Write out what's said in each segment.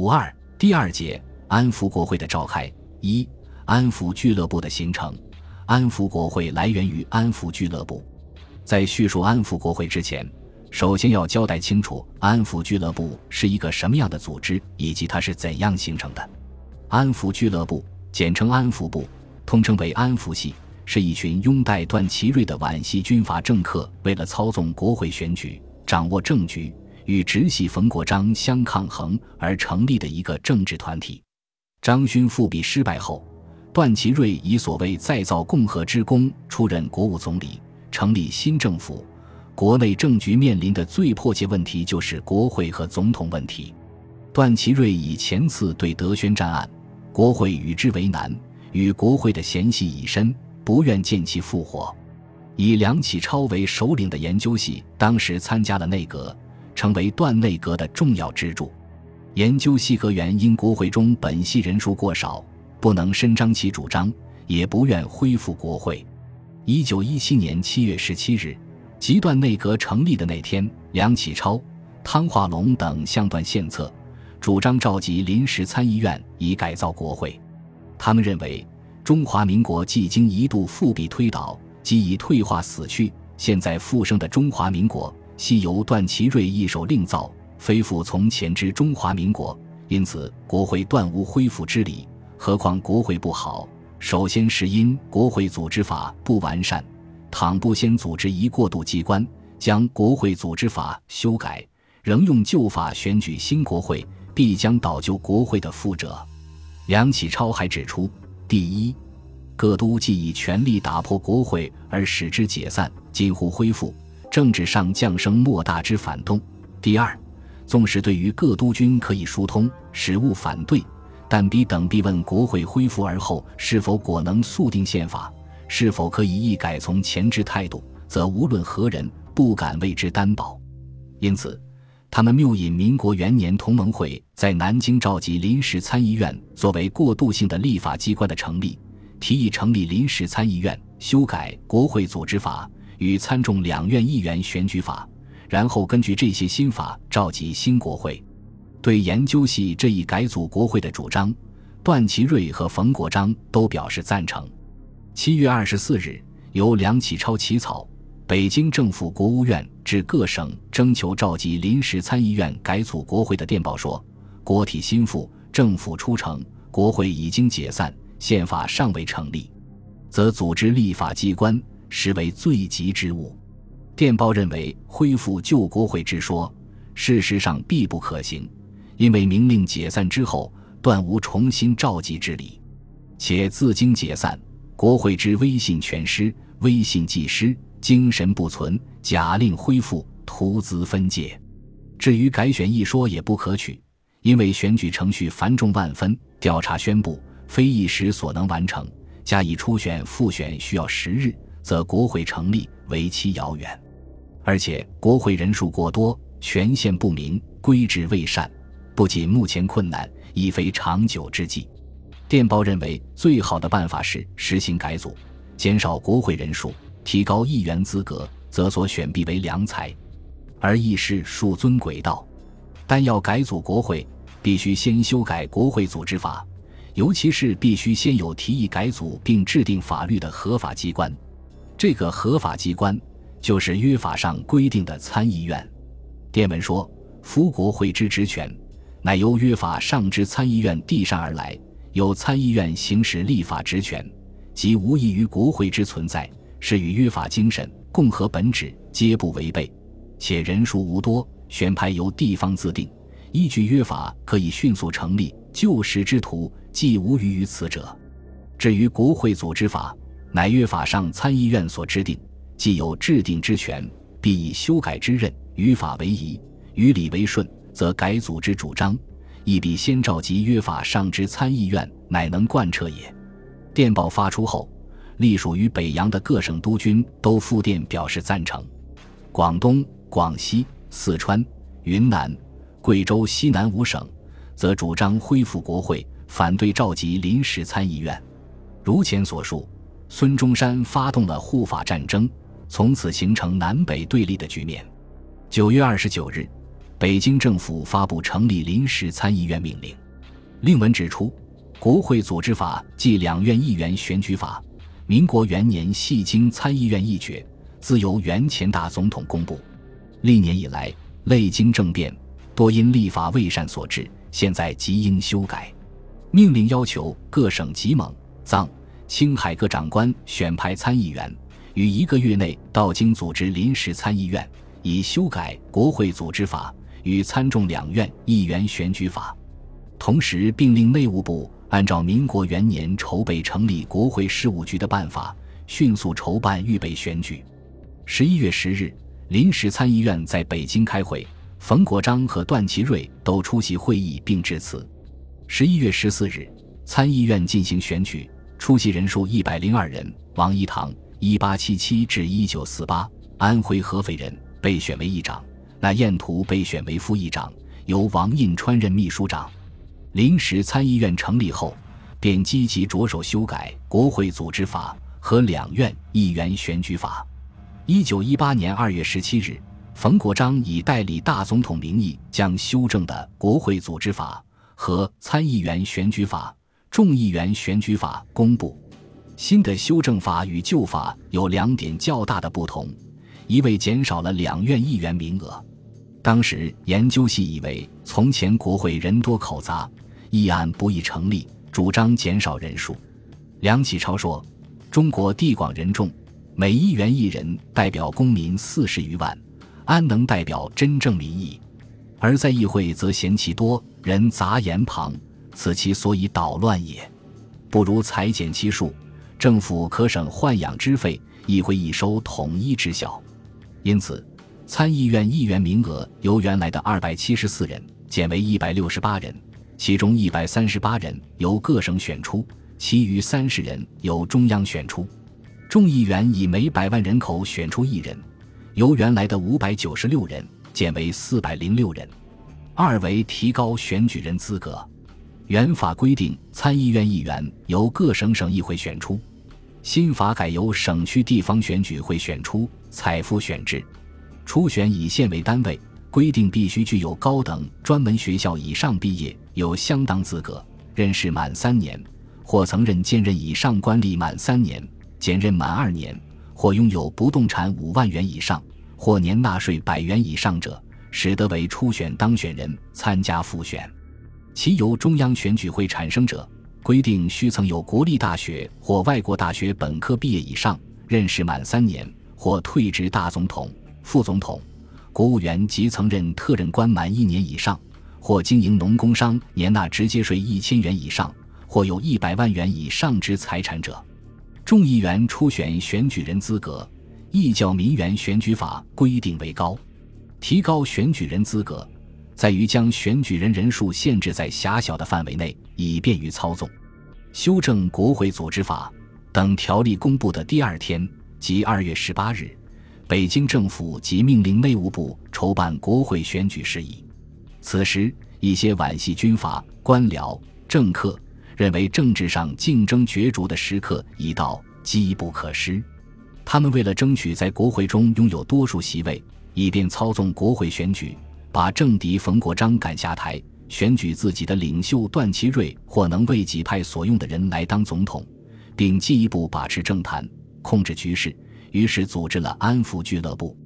五二第二节安福国会的召开。一、安福俱乐部的形成。安福国会来源于安福俱乐部。在叙述安福国会之前，首先要交代清楚安福俱乐部是一个什么样的组织，以及它是怎样形成的。安福俱乐部，简称安福部，通称为安福系，是一群拥戴段祺瑞的皖系军阀政客，为了操纵国会选举、掌握政局。与直系冯国璋相抗衡而成立的一个政治团体。张勋复辟失败后，段祺瑞以所谓再造共和之功出任国务总理，成立新政府。国内政局面临的最迫切问题就是国会和总统问题。段祺瑞以前次对德宣战案，国会与之为难，与国会的嫌隙已深，不愿见其复活。以梁启超为首领的研究系当时参加了内阁。成为段内阁的重要支柱。研究系阁员因国会中本系人数过少，不能伸张其主张，也不愿恢复国会。一九一七年七月十七日，即段内阁成立的那天，梁启超、汤化龙等向段献策，主张召集临时参议院以改造国会。他们认为，中华民国既经一度复辟推倒，即已退化死去，现在复生的中华民国。系由段祺瑞一手另造，非复从前之中华民国，因此国会断无恢复之理。何况国会不好，首先是因国会组织法不完善。倘不先组织一过渡机关，将国会组织法修改，仍用旧法选举新国会，必将导就国会的覆辙。梁启超还指出：第一，各都既以权力打破国会而使之解散，近乎恢复。政治上降生莫大之反动。第二，纵使对于各督军可以疏通，使勿反对，但彼等必问国会恢复而后是否果能速定宪法，是否可以一改从前之态度，则无论何人不敢为之担保。因此，他们谬引民国元年同盟会在南京召集临时参议院作为过渡性的立法机关的成立，提议成立临时参议院，修改国会组织法。与参众两院议员选举法，然后根据这些新法召集新国会。对研究系这一改组国会的主张，段祺瑞和冯国璋都表示赞成。七月二十四日，由梁启超起草，北京政府国务院至各省征求召集临时参议院改组国会的电报说：“国体新复，政府初成，国会已经解散，宪法尚未成立，则组织立法机关。”实为最急之物。电报认为，恢复旧国会之说，事实上必不可行，因为明令解散之后，断无重新召集之理，且自经解散，国会之威信全失，威信既失，精神不存，假令恢复，徒资分解。至于改选一说，也不可取，因为选举程序繁重万分，调查宣布非一时所能完成，加以初选复选需要十日。则国会成立为期遥远，而且国会人数过多，权限不明，规制未善，不仅目前困难，亦非长久之计。电报认为，最好的办法是实行改组，减少国会人数，提高议员资格，则所选必为良才。而议事数尊轨道，但要改组国会，必须先修改国会组织法，尤其是必须先有提议改组并制定法律的合法机关。这个合法机关就是约法上规定的参议院。电文说：“夫国会之职权，乃由约法上之参议院递上而来。由参议院行使立法职权，即无异于国会之存在，是与约法精神、共和本旨皆不违背。且人数无多，选派由地方自定，依据约法可以迅速成立。救时之徒，既无余于此者。至于国会组织法。”乃约法上参议院所制定，既有制定之权，必以修改之任。于法为宜，于理为顺，则改组之主张，亦必先召集约法上之参议院，乃能贯彻也。电报发出后，隶属于北洋的各省督军都复电表示赞成。广东、广西、四川、云南、贵州西南五省，则主张恢复国会，反对召集临时参议院。如前所述。孙中山发动了护法战争，从此形成南北对立的局面。九月二十九日，北京政府发布成立临时参议院命令。令文指出，国会组织法即两院议员选举法，民国元年系经参议院议决，自由原前大总统公布。历年以来，累经政变，多因立法未善所致，现在即应修改。命令要求各省吉蒙、藏、青海各长官选派参议员，于一个月内到京组织临时参议院，以修改国会组织法与参众两院议员选举法。同时，并令内务部按照民国元年筹备成立国会事务局的办法，迅速筹办预备选举。十一月十日。临时参议院在北京开会，冯国璋和段祺瑞都出席会议并致辞。十一月十四日，参议院进行选举，出席人数一百零二人。王一堂（一八七七至一九四八）安徽合肥人，被选为议长；那彦图被选为副议长，由王印川任秘书长。临时参议院成立后，便积极着手修改国会组织法和两院议员选举法。一九一八年二月十七日，冯国璋以代理大总统名义，将修正的国会组织法和参议员选举法、众议员选举法公布。新的修正法与旧法有两点较大的不同：一为减少了两院议员名额。当时研究系以为，从前国会人多口杂，议案不易成立，主张减少人数。梁启超说：“中国地广人众。”每议员一人代表公民四十余万，安能代表真正民意？而在议会则嫌其多人杂言旁，此其所以捣乱也。不如裁减其数，政府可省豢养之费，议会一收统一之效。因此，参议院议员名额由原来的二百七十四人减为一百六十八人，其中一百三十八人由各省选出，其余三十人由中央选出。众议员以每百万人口选出一人，由原来的五百九十六人减为四百零六人。二为提高选举人资格。原法规定参议院议员由各省省议会选出，新法改由省区地方选举会选出，采复选制。初选以县为单位，规定必须具有高等专门学校以上毕业，有相当资格，任事满三年，或曾任兼任以上官吏满三年。兼任满二年，或拥有不动产五万元以上，或年纳税百元以上者，使得为初选当选人参加复选。其由中央选举会产生者，规定须曾有国立大学或外国大学本科毕业以上，任职满三年，或退职大总统、副总统、国务员及曾任特任官满一年以上，或经营农工商年纳直接税一千元以上，或有一百万元以上之财产者。众议员初选选举人资格，议教民员选举法规定为高。提高选举人资格，在于将选举人人数限制在狭小的范围内，以便于操纵。修正国会组织法等条例公布的第二天，即二月十八日，北京政府即命令内务部筹办国会选举事宜。此时，一些皖系军阀、官僚、政客。认为政治上竞争角逐的时刻已到，机不可失。他们为了争取在国会中拥有多数席位，以便操纵国会选举，把政敌冯国璋赶下台，选举自己的领袖段祺瑞或能为己派所用的人来当总统，并进一步把持政坛、控制局势。于是组织了安抚俱乐部。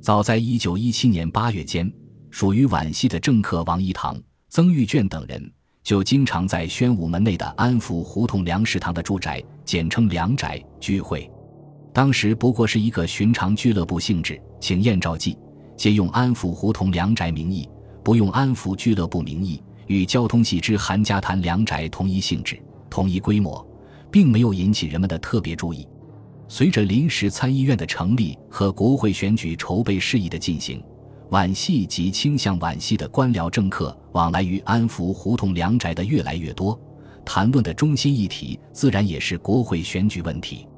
早在一九一七年八月间，属于皖系的政客王一堂、曾玉卷等人。就经常在宣武门内的安福胡同梁食堂的住宅，简称梁宅聚会。当时不过是一个寻常俱乐部性质，请宴召妓，皆用安福胡同梁宅名义，不用安福俱乐部名义，与交通系之韩家潭梁宅同一性质、同一规模，并没有引起人们的特别注意。随着临时参议院的成立和国会选举筹备事宜的进行。皖系及倾向皖系的官僚政客往来于安福胡同梁宅的越来越多，谈论的中心议题自然也是国会选举问题。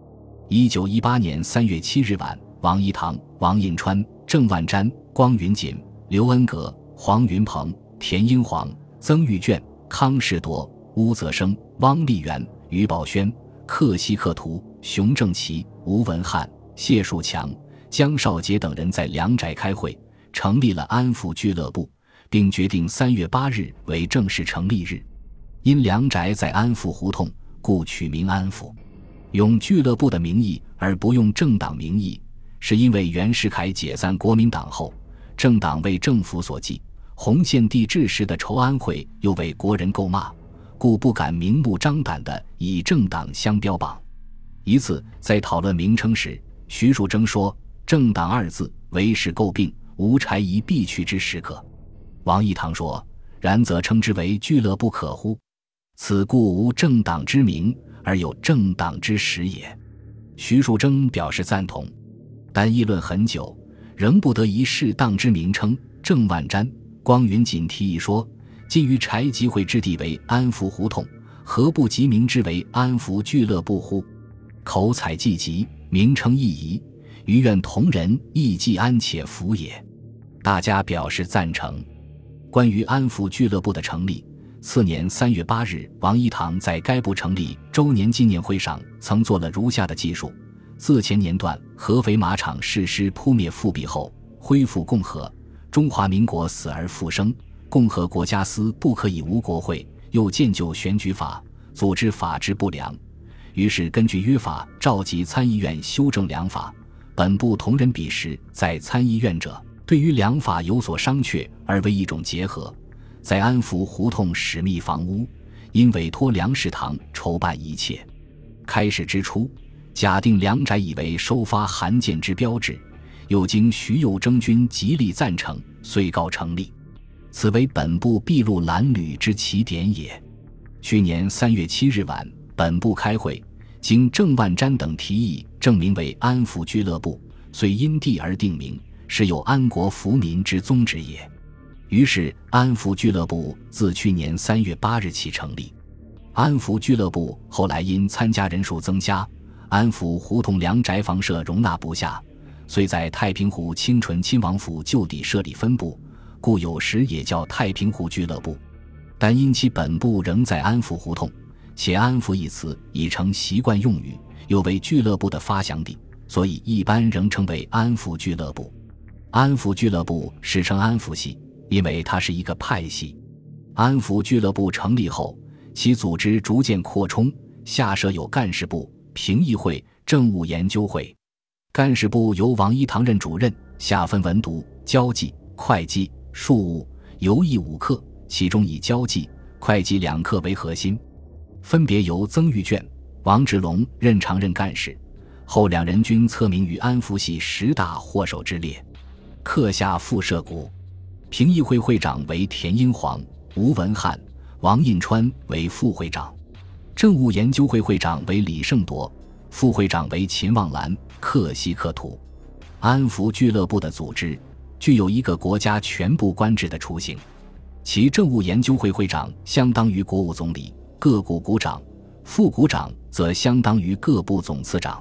一九一八年三月七日晚，王一堂、王印川、郑万瞻、光云锦、刘恩格、黄云鹏、田英煌、曾玉卷、康士铎、乌泽生、汪立元、于宝轩、克西克图、熊正奇、吴文翰、谢树强、江少杰等人在梁宅开会。成立了安抚俱乐部，并决定三月八日为正式成立日。因梁宅在安福胡同，故取名安福。用俱乐部的名义而不用政党名义，是因为袁世凯解散国民党后，政党为政府所忌，洪宪帝治时的筹安会又为国人诟骂，故不敢明目张胆地以政党相标榜。一次在讨论名称时，徐树铮说：“政党二字为时诟病，无柴宜必去之时刻。”王义堂说：“然则称之为俱乐部可乎？此故无政党之名。”而有政党之实也，徐树铮表示赞同，但议论很久，仍不得一适当之名称。郑万瞻、光云锦提议说：“今于柴集会之地为安福胡同，何不即名之为安福俱乐部乎？口采既急，名称亦宜，余愿同仁亦既安且福也。”大家表示赞成。关于安福俱乐部的成立。次年三月八日，王一堂在该部成立周年纪念会上曾做了如下的记述：自前年段合肥马场誓师扑灭复辟后，恢复共和，中华民国死而复生，共和国家司不可以无国会，又建就选举法，组织法制不良，于是根据约法召集参议院修正良法。本部同仁彼时在参议院者，对于良法有所商榷，而为一种结合。在安福胡同始密房屋，因委托梁士堂筹办一切。开始之初，假定梁宅以为收发函件之标志，又经徐右征军极力赞成，遂告成立。此为本部筚路蓝缕之起点也。去年三月七日晚，本部开会，经郑万瞻等提议，正名为安福俱乐部，遂因地而定名，是有安国福民之宗旨也。于是，安福俱乐部自去年三月八日起成立。安福俱乐部后来因参加人数增加，安福胡同梁宅房舍容纳不下，遂在太平湖清纯亲王府旧地设立分部，故有时也叫太平湖俱乐部。但因其本部仍在安福胡同，且“安福”一词已成习惯用语，又为俱乐部的发祥地，所以一般仍称为安福俱乐部。安福俱乐部史称安福系。因为它是一个派系，安福俱乐部成立后，其组织逐渐扩充，下设有干事部、评议会、政务研究会。干事部由王一堂任主任，下分文读、交际、会计、庶务、游艺五课，其中以交际、会计两课为核心，分别由曾玉卷、王志龙任常任干事，后两人均册名于安福系十大祸首之列。课下附设股。评议会会长为田英煌、吴文翰、王印川为副会长，政务研究会会长为李胜铎，副会长为秦望兰、克西克图。安福俱乐部的组织具有一个国家全部官制的雏形，其政务研究会会长相当于国务总理，各股股长、副股长则相当于各部总次长。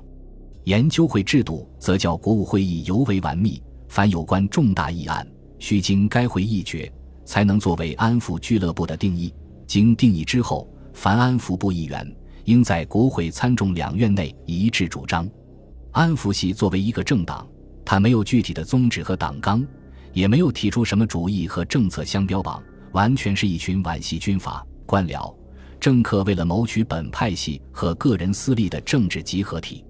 研究会制度则叫国务会议尤为完密，凡有关重大议案。需经该会议决，才能作为安抚俱乐部的定义。经定义之后，凡安抚部议员应在国会参众两院内一致主张。安抚系作为一个政党，它没有具体的宗旨和党纲，也没有提出什么主义和政策相标榜，完全是一群皖系军阀、官僚、政客为了谋取本派系和个人私利的政治集合体。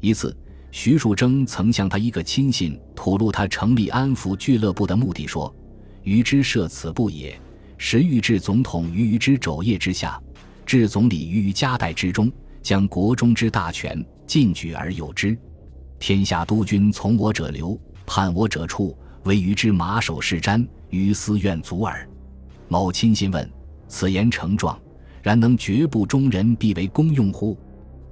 一次。徐树铮曾向他一个亲信吐露他成立安福俱乐部的目的，说：“余之设此部也，实欲置总统于余之肘腋之下，置总理于余夹带之中，将国中之大权尽举而有之。天下督军从我者流，叛我者处，唯余之马首是瞻，于斯愿足耳。”某亲信问：“此言诚状，然能绝不中人必为公用乎？”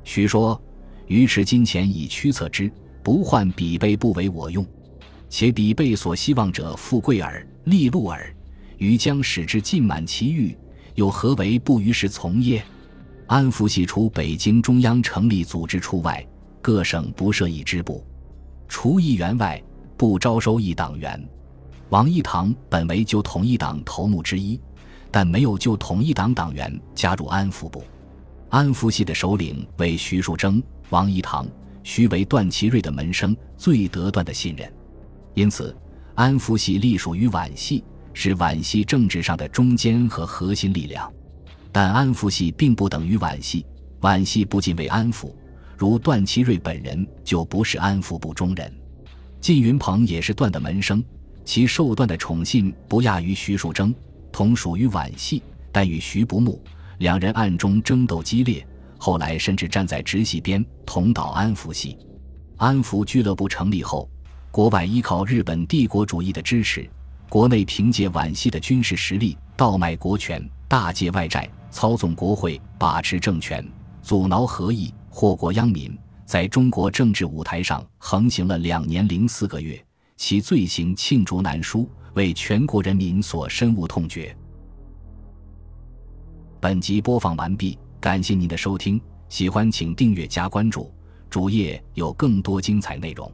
徐说。于持金钱以驱策之，不患彼辈不为我用，且彼辈所希望者富贵耳、利禄耳，于将使之尽满其欲，又何为不于时从耶？安福系除北京中央成立组织处外，各省不设一支部，除议员外，不招收一党员。王义堂本为就统一党头目之一，但没有就统一党党员加入安福部。安福系的首领为徐树铮。王一堂、徐为段祺瑞的门生，最得段的信任，因此安福系隶属于皖系，是皖系政治上的中坚和核心力量。但安福系并不等于皖系，皖系不仅为安福，如段祺瑞本人就不是安福部中人。靳云鹏也是段的门生，其受段的宠信不亚于徐树铮，同属于皖系，但与徐不睦，两人暗中争斗激烈，后来甚至站在直系边，同倒安福系。安福俱乐部成立后，国外依靠日本帝国主义的支持，国内凭借皖系的军事实力，倒卖国权，大借外债。操纵国会，把持政权，阻挠合议，祸国殃民，在中国政治舞台上横行了两年零四个月，其罪行罄竹难书，为全国人民所深恶痛绝。本集播放完毕，感谢您的收听，喜欢请订阅加关注，主页有更多精彩内容。